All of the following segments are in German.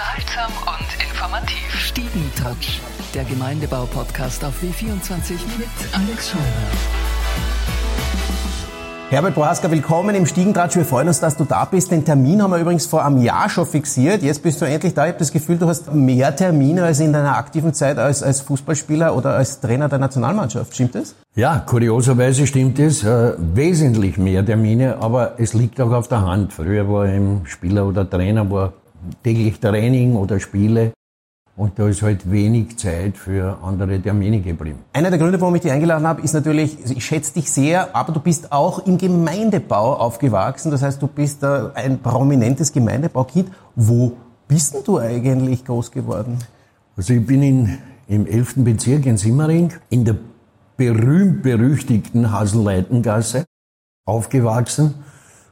unterhaltsam und informativ. Stiegentouch, der Gemeindebau-Podcast auf W24 mit Alex Scheuer. Herbert Bohaska, willkommen im Stiegentratsch. Wir freuen uns, dass du da bist. Den Termin haben wir übrigens vor einem Jahr schon fixiert. Jetzt bist du endlich da. Ich habe das Gefühl, du hast mehr Termine als in deiner aktiven Zeit als, als Fußballspieler oder als Trainer der Nationalmannschaft. Stimmt das? Ja, kurioserweise stimmt es. Äh, wesentlich mehr Termine, aber es liegt auch auf der Hand. Früher war ein Spieler oder Trainer, war täglich Training oder Spiele. Und da ist halt wenig Zeit für andere Termine geblieben. Einer der Gründe, warum ich dich eingeladen habe, ist natürlich, also ich schätze dich sehr, aber du bist auch im Gemeindebau aufgewachsen. Das heißt, du bist ein prominentes Gemeindebaukind. Wo bist denn du eigentlich groß geworden? Also ich bin in, im 11. Bezirk in Simmering in der berühmt-berüchtigten Haselleitengasse aufgewachsen.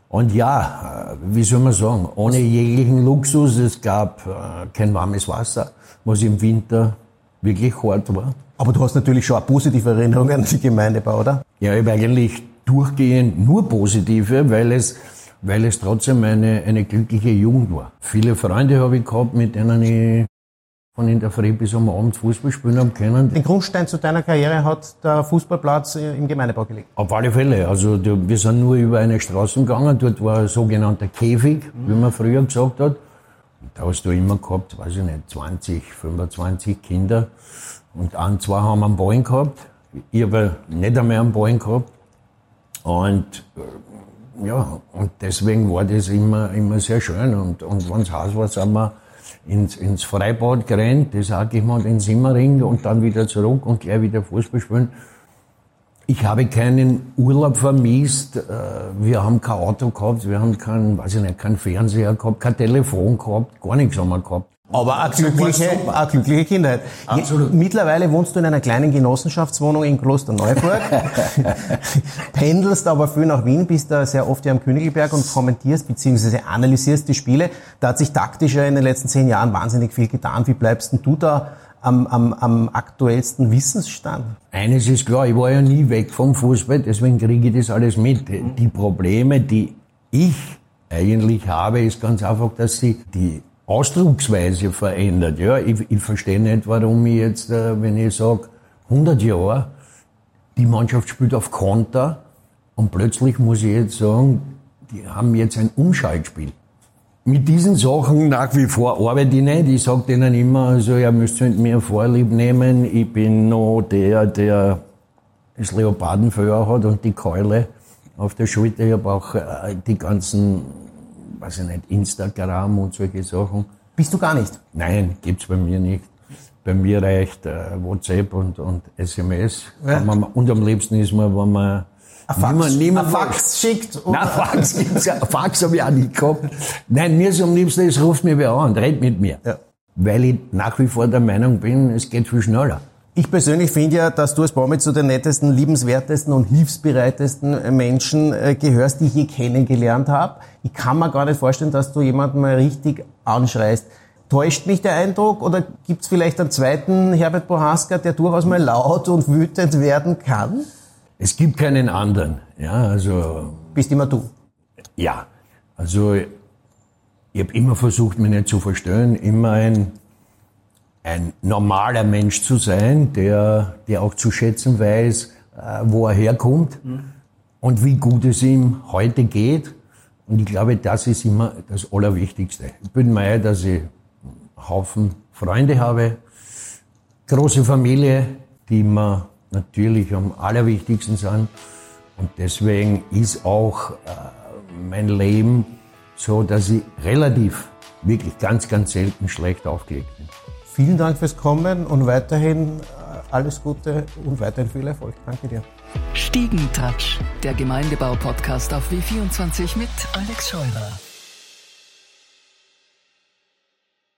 Und ja, äh, wie soll man sagen, ohne jeglichen Luxus. Es gab äh, kein warmes Wasser, was im Winter wirklich hart war. Aber du hast natürlich schon eine positive Erinnerung an die Gemeindebau, oder? Ja, ich habe eigentlich durchgehend nur positive, weil es, weil es trotzdem eine, eine glückliche Jugend war. Viele Freunde habe ich gehabt, mit denen ich von in der Früh bis am Abend Fußball spielen haben können. Den Grundstein zu deiner Karriere hat der Fußballplatz im Gemeindebau gelegt? Auf alle Fälle. Also wir sind nur über eine Straße gegangen. Dort war ein sogenannter Käfig, mhm. wie man früher gesagt hat. Und da hast du immer gehabt, weiß ich nicht, 20, 25 Kinder. Und ein, zwei haben einen Ballen gehabt. Ich habe nicht einmal einen Ballen gehabt. Und äh, ja, und deswegen war das immer, immer sehr schön. Und, und wenn es heiß war, sind wir ins, ins Freibad gerannt, das sage ich mal, den Simmering und dann wieder zurück und gleich wieder Fußball spielen. Ich habe keinen Urlaub vermisst. Äh, wir haben kein Auto gehabt, wir haben kein, weiß ich nicht, kein Fernseher gehabt, kein Telefon gehabt, gar nichts haben wir gehabt. Aber eine glückliche, eine glückliche Kindheit. Absolut. Mittlerweile wohnst du in einer kleinen Genossenschaftswohnung in Klosterneuburg, pendelst aber viel nach Wien, bist da sehr oft ja am Königelberg und kommentierst bzw. analysierst die Spiele. Da hat sich taktisch ja in den letzten zehn Jahren wahnsinnig viel getan. Wie bleibst denn du da am, am, am aktuellsten Wissensstand? Eines ist klar, ich war ja nie weg vom Fußball, deswegen kriege ich das alles mit. Die Probleme, die ich eigentlich habe, ist ganz einfach, dass sie die Ausdrucksweise verändert. Ja, ich, ich verstehe nicht, warum ich jetzt, äh, wenn ich sage, 100 Jahre, die Mannschaft spielt auf Konter und plötzlich muss ich jetzt sagen, die haben jetzt ein Umschaltspiel. Mit diesen Sachen nach wie vor arbeite ich nicht. Ich sage denen immer, also ihr müsst mit mir Vorlieb nehmen. Ich bin noch der, der das Leopardenfeuer hat und die Keule auf der Schulter. Ich habe auch äh, die ganzen weiß ich nicht, Instagram und solche Sachen. Bist du gar nicht? Nein, gibt's bei mir nicht. Bei mir reicht äh, WhatsApp und, und SMS. Ja. Man, und am liebsten ist man, wenn man ein Fax, niemand, niemand Fax schickt? Oder? Nein, Fax, gibt's, Fax habe ich auch nicht gehabt. Nein, mir ist am liebsten, es ruft mir wer an und redet mit mir. Ja. Weil ich nach wie vor der Meinung bin, es geht viel schneller. Ich persönlich finde ja, dass du als Baumi zu den nettesten, liebenswertesten und hilfsbereitesten Menschen äh, gehörst, die ich je kennengelernt habe. Ich kann mir gar nicht vorstellen, dass du jemanden mal richtig anschreist. Täuscht mich der Eindruck oder gibt es vielleicht einen zweiten Herbert Bohaska, der durchaus mal laut und wütend werden kann? Es gibt keinen anderen. Ja, also. Bist immer du? Ja. Also, ich habe immer versucht, mich nicht zu verstellen, immer ein ein normaler Mensch zu sein, der, der auch zu schätzen weiß, äh, wo er herkommt mhm. und wie gut es ihm heute geht. Und ich glaube, das ist immer das Allerwichtigste. Ich bin mir, dass ich einen Haufen Freunde habe, große Familie, die mir natürlich am allerwichtigsten sind. Und deswegen ist auch äh, mein Leben so, dass ich relativ, wirklich ganz, ganz selten schlecht aufgelegt bin. Vielen Dank fürs Kommen und weiterhin äh, alles Gute und weiterhin viel Erfolg. Danke dir. Stiegentouch, der Gemeindebau-Podcast auf W24 mit Alex Scheurer.